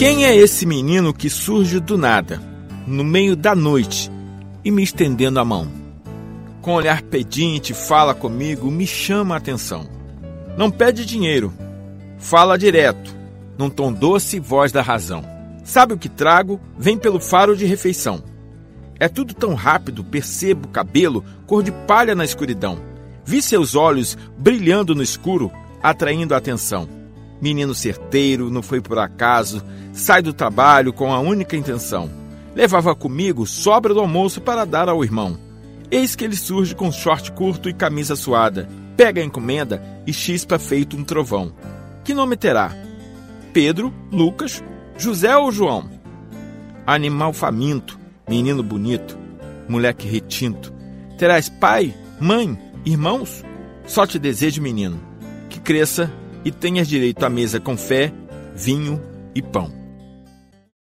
Quem é esse menino que surge do nada, no meio da noite, e me estendendo a mão? Com olhar pedinte, fala comigo, me chama a atenção. Não pede dinheiro, fala direto, num tom doce voz da razão. Sabe o que trago? Vem pelo faro de refeição. É tudo tão rápido, percebo cabelo, cor de palha na escuridão. Vi seus olhos brilhando no escuro, atraindo a atenção. Menino certeiro, não foi por acaso, sai do trabalho com a única intenção. Levava comigo sobra do almoço para dar ao irmão. Eis que ele surge com short curto e camisa suada. Pega a encomenda e chispa feito um trovão. Que nome terá? Pedro, Lucas, José ou João? Animal faminto, menino bonito, moleque retinto. Terás pai, mãe, irmãos? Só te desejo, menino, que cresça e tenhas direito à mesa com fé, vinho e pão.